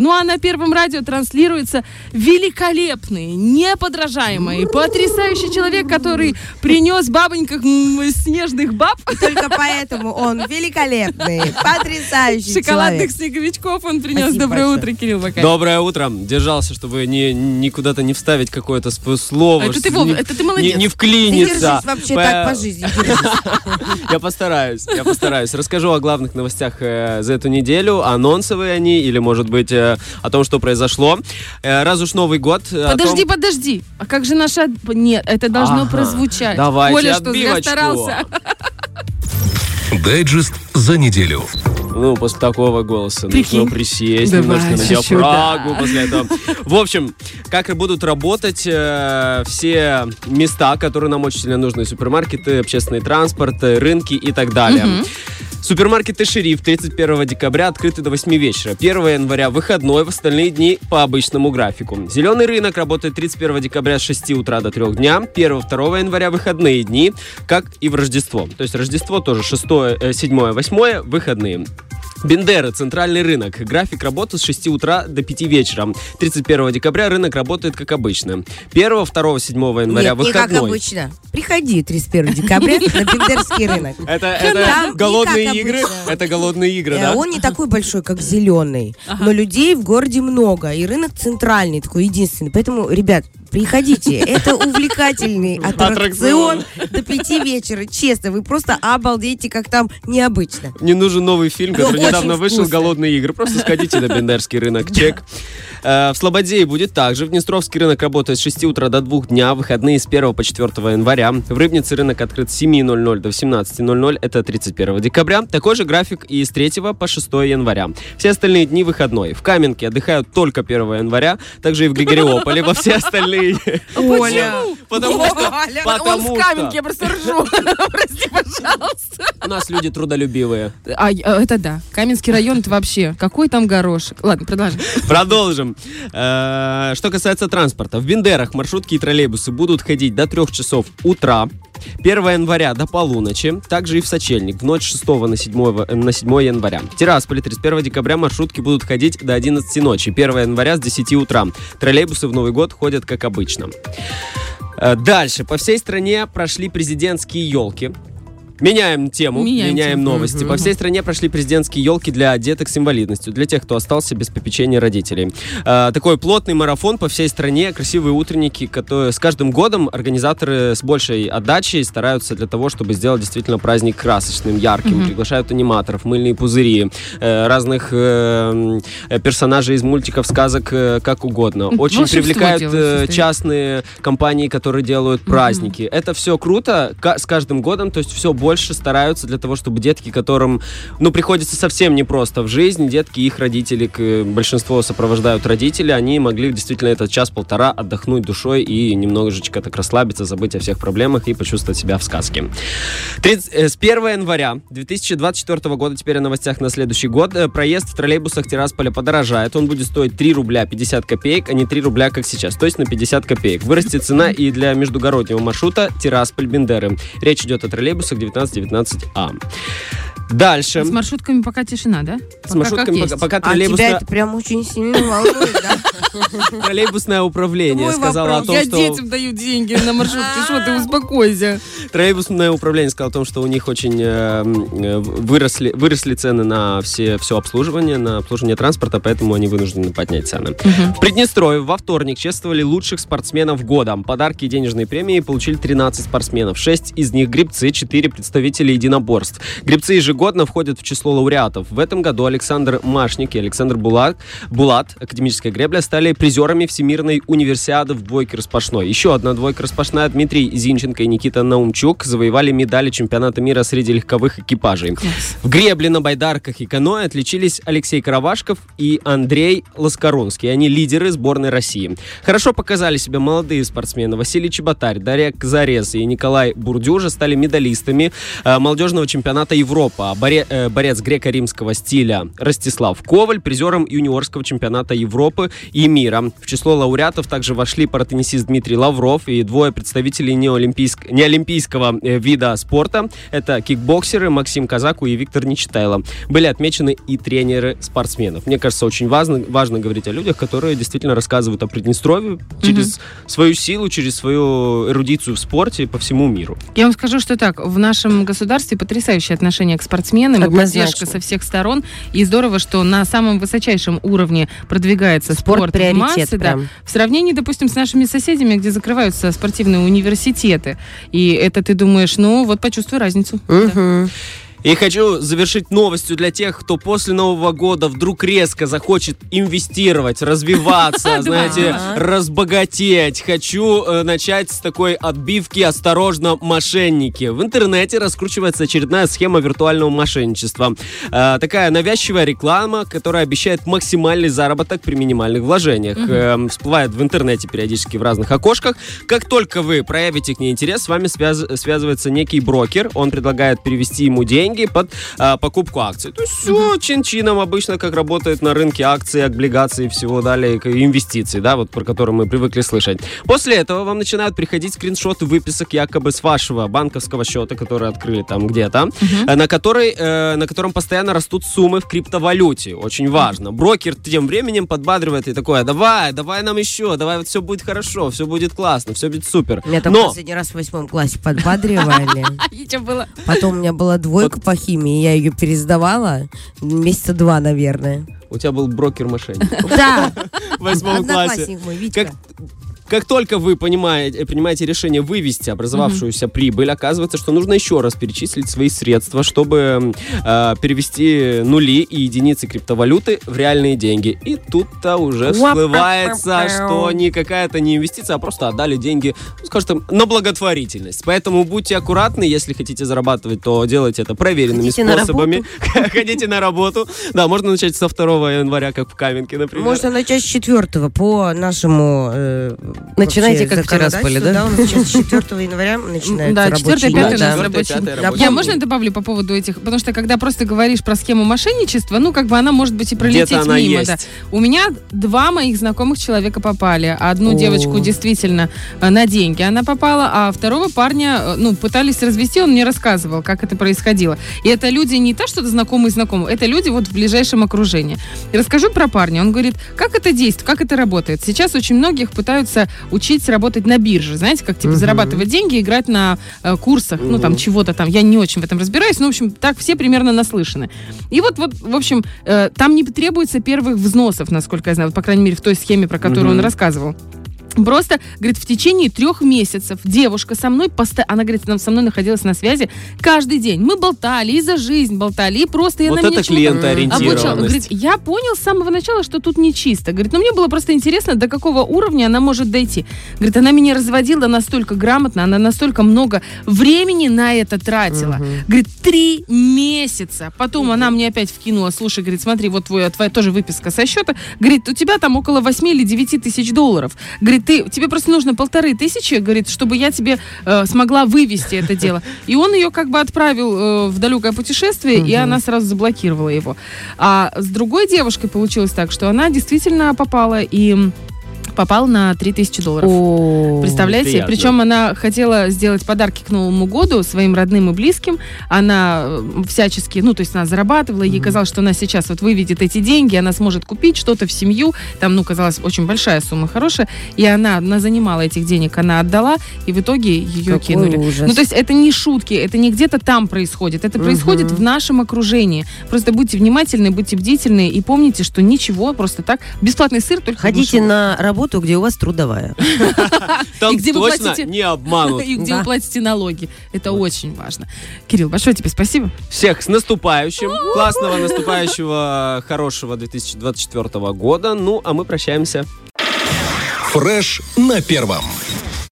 Ну а на Первом радио транслируется великолепный, неподражаемый, потрясающий человек, который принес бабоньках снежных баб, Только поэтому он великолепный, потрясающий шоколадных человек. снеговичков он принес. Спасибо Доброе большое. утро, Кирилл Бакай. Доброе утро. Держался, чтобы ни, никуда-то не вставить какое-то сп- слово. Это ты, Вов, не, это ты не, молодец. не Ты вклиниться. держись вообще По- так по жизни. держись. Я постараюсь, я постараюсь. Расскажу о главных новостях э, за эту неделю, анонсовые они, или, может быть, э, о том, что произошло. Э, раз уж Новый год... э, Подожди, том- подожди. А как же наша... Нет, это должно Ага, прозвучать. давайте Коля что, зря старался? Дайджест за неделю. Ну, после такого голоса Прикинь. нужно присесть, Давай, немножко на диафрагму да. после этого. В общем, как и будут работать э, все места, которые нам очень сильно нужны. Супермаркеты, общественный транспорт, э, рынки и так далее. Супермаркеты «Шериф» 31 декабря открыты до 8 вечера. 1 января выходной, в остальные дни по обычному графику. Зеленый рынок работает 31 декабря с 6 утра до 3 дня. 1-2 января выходные дни, как и в Рождество. То есть Рождество тоже 6, 7, 8 выходные. Бендеры, центральный рынок. График работы с 6 утра до 5 вечера. 31 декабря рынок работает как обычно. 1, 2, 7 января Нет, не как выходной. обычно. Приходи 31 декабря на Бендерский рынок. Это, голодные игры. обычно. Это голодные игры, Э, да? Он не такой большой, как зеленый, но людей в городе много, и рынок центральный, такой единственный. Поэтому, ребят, приходите. Это увлекательный аттракцион до пяти вечера. Честно, вы просто обалдеете, как там необычно. Не нужен новый фильм, Ну, который недавно вышел. «Голодные игры». Просто сходите на Бендерский рынок, чек. Э, В Слободее будет также. В Днестровский рынок работает с 6 утра до 2 дня, выходные с 1 по 4 января. В Рыбнице рынок открыт с 7.00 до 18.00, это 31 декабря. Такой же график и с 3 по 6 января. Все остальные дни выходной. В Каменке отдыхают только 1 января, также и в Григориополе во все остальные. Оля. Потому что... Оля. Он Потому в каменке, я что просто ржу. Прости, пожалуйста. у нас люди трудолюбивые. А, а, это да. Каменский район, это вообще. Какой там горошек? Ладно, продолжим. Продолжим. Э, Что касается транспорта. В Бендерах маршрутки и троллейбусы будут ходить до 3 часов утра. 1 января до полуночи. Также и в Сочельник в ночь 6 на 7, э, на 7 января. В Тирасполе 31 декабря маршрутки будут ходить до 11 ночи. 1 января с 10 утра. Троллейбусы в Новый год ходят как обычно. Э, Дальше. По всей стране прошли президентские елки. Меняем тему, Меняем меняем, тему. новости. Мгм. По всей стране прошли президентские елки для деток с инвалидностью, для тех, кто остался без попечения родителей. Э, такой плотный марафон по всей стране, красивые утренники, которые с каждым годом организаторы с большей отдачей стараются для того, чтобы сделать действительно праздник красочным, ярким. Приглашают аниматоров, мыльные пузыри, э, разных э, персонажей из мультиков, сказок, э, как угодно. Очень Волшебство привлекают э, частные компании, которые делают праздники. Это все круто с каждым годом, то есть все больше стараются для того, чтобы детки, которым, ну, приходится совсем непросто в жизни, детки, их родители, э, большинство сопровождают родители, они могли действительно этот час-полтора отдохнуть душой и немножечко так расслабиться, забыть о всех проблемах и почувствовать себя в сказке. 30 э, с 1 января 2024 года, теперь о новостях на следующий год, э, проезд в троллейбусах Тирасполя подорожает. Он будет стоить 3 рубля 50 копеек, а не 3 рубля, как сейчас, то есть на 50 копеек. Вырастет цена и для междугороднего маршрута Тирасполь-Бендеры. Речь идет о троллейбусах 1919А. Дальше. С маршрутками пока тишина, да? С маршрутками пока, пока А тебя троллейбусное, это прям очень сильно волнует, да? троллейбусное управление Мой сказало о том, Я что... детям даю деньги на маршрутке. Что ты, успокойся. Троллейбусное управление сказало о том, что у них очень э, э, выросли, выросли цены на все, все обслуживание, на обслуживание транспорта, поэтому они вынуждены поднять цены. В Приднестровье во вторник чествовали лучших спортсменов года. Подарки и денежные премии получили 13 спортсменов. 6 из них гребцы, 4 представители единоборств. Гребцы ежегодно входят в число лауреатов. В этом году Александр Машник и Александр Булат, Булат, академическая гребля, стали призерами Всемирной универсиады в двойке распашной. Еще одна двойка распашная. Дмитрий Зинченко и Никита Наумчук завоевали медали чемпионата мира среди легковых экипажей. В гребле на байдарках и каноэ отличились Алексей Каравашков и Андрей Ласкарунский. Они лидеры сборной России. Хорошо показали себя молодые спортсмены. Василий Чеботарь, Дарья Казарез и Николай Бурдюжа стали медалистами э, молодежного чемпионата Европы. Э, борец греко-римского стиля Ростислав Коваль, призером юниорского чемпионата Европы и мира. В число лауреатов также вошли паратеннисист Дмитрий Лавров и двое представителей неолимпийск... неолимпийского э, вида спорта. Это кикбоксеры Максим Казаку и Виктор Нечитайло. Были отмечены и тренеры спортсменов. Мне кажется, очень важно, важно говорить о людях, которые действительно рассказывают о Приднестровье через mm-hmm. свою силу, через свою эрудицию в спорте по всему миру. Я вам скажу, что так, в нашем государстве потрясающее отношение к спортсменам, Однозначно. поддержка со всех сторон. И здорово, что на самом высочайшем уровне продвигается спорт, спорт в массы. Да, в сравнении, допустим, с нашими соседями, где закрываются спортивные университеты. И это ты думаешь, ну вот почувствуй разницу. Угу. Да. И хочу завершить новостью для тех, кто после Нового года вдруг резко захочет инвестировать, развиваться, знаете, разбогатеть. Хочу э, начать с такой отбивки «Осторожно, мошенники». В интернете раскручивается очередная схема виртуального мошенничества. Э, такая навязчивая реклама, которая обещает максимальный заработок при минимальных вложениях. Э, всплывает в интернете периодически в разных окошках. Как только вы проявите к ней интерес, с вами связ связывается некий брокер. Он предлагает перевести ему деньги деньги под а, покупку акций. То есть все чин-чином обычно, как работает на рынке акций, облигаций и всего далее, инвестиций, да, вот про которые мы привыкли слышать. После этого вам начинают приходить скриншоты выписок якобы с вашего банковского счета, который открыли там где-то, uh-huh. на, который, э, на котором постоянно растут суммы в криптовалюте. Очень важно. Брокер тем временем подбадривает и такое, давай, давай нам еще, давай, вот все будет хорошо, все будет классно, все будет супер. Меня там Но... последний раз в восьмом классе подбадривали. Потом у меня была двойка по химии, я ее пересдавала месяца два, наверное. У тебя был брокер-мошенник. Да. В восьмом классе. Как как только вы понимаете, принимаете решение вывести образовавшуюся mm-hmm. прибыль, оказывается, что нужно еще раз перечислить свои средства, чтобы э, перевести нули и единицы криптовалюты в реальные деньги. И тут-то уже всплывается, что не какая-то не инвестиция, а просто отдали деньги, ну, скажем, на благотворительность. Поэтому будьте аккуратны, если хотите зарабатывать, то делайте это проверенными Ходите способами. Ходите на работу. Да, можно начать со 2 января, как в Каменке, например. Можно начать с 4 по нашему э, Начинайте, как вчера спали, да? Да, у нас сейчас 4 января начинается Да, 4 5 у нас рабочий Я можно добавлю по поводу этих? Потому что когда просто говоришь про схему мошенничества, ну, как бы она может быть и пролететь мимо. Да. У меня два моих знакомых человека попали. Одну девочку действительно э, на деньги она попала, а второго парня, э, ну, пытались развести, он мне рассказывал, как это происходило. И это люди не то, что знакомые знакомые, это люди вот в ближайшем окружении. И расскажу про парня. Он говорит, как это действует, как это работает. Сейчас очень многих пытаются учить работать на бирже. Знаете, как типа uh-huh. зарабатывать деньги, играть на э, курсах, uh-huh. ну там чего-то там. Я не очень в этом разбираюсь, но в общем так все примерно наслышаны. И вот, вот в общем, э, там не требуется первых взносов, насколько я знаю, вот, по крайней мере в той схеме, про которую uh-huh. он рассказывал. Просто, говорит, в течение трех месяцев девушка со мной, поста... она, говорит, она со мной находилась на связи каждый день. Мы болтали и за жизнь болтали, и просто я вот на это клиентоориентированность. Говорит, я понял с самого начала, что тут не чисто. Говорит, ну мне было просто интересно, до какого уровня она может дойти. Говорит, она меня разводила настолько грамотно, она настолько много времени на это тратила. Угу. Говорит, три месяца. Потом угу. она мне опять вкинула, слушай, говорит, смотри, вот твоя, твоя тоже выписка со счета. Говорит, у тебя там около 8 или 9 тысяч долларов. Говорит, ты, тебе просто нужно полторы тысячи, говорит, чтобы я тебе э, смогла вывести это дело. И он ее как бы отправил э, в далекое путешествие, и она сразу заблокировала его. А с другой девушкой получилось так, что она действительно попала и попал на 3000 долларов. О, Представляете? Приятно. Причем она хотела сделать подарки к Новому году своим родным и близким. Она э, всячески, ну, то есть она зарабатывала, ей казалось, что она сейчас вот выведет эти деньги, она сможет купить что-то в семью. Там, ну, казалось, очень большая сумма хорошая. И она, она занимала этих денег, она отдала, и в итоге ее Какой кинули. Ужас. Ну, то есть это не шутки, это не где-то там происходит, это угу. происходит в нашем окружении. Просто будьте внимательны, будьте бдительны и помните, что ничего просто так. Бесплатный сыр только Ходите на работу работу, где у вас трудовая. Там где вы платите не обманут. И где вы платите налоги. Это очень важно. Кирилл, большое тебе спасибо. Всех с наступающим. Классного наступающего, хорошего 2024 года. Ну, а мы прощаемся. Фреш на первом.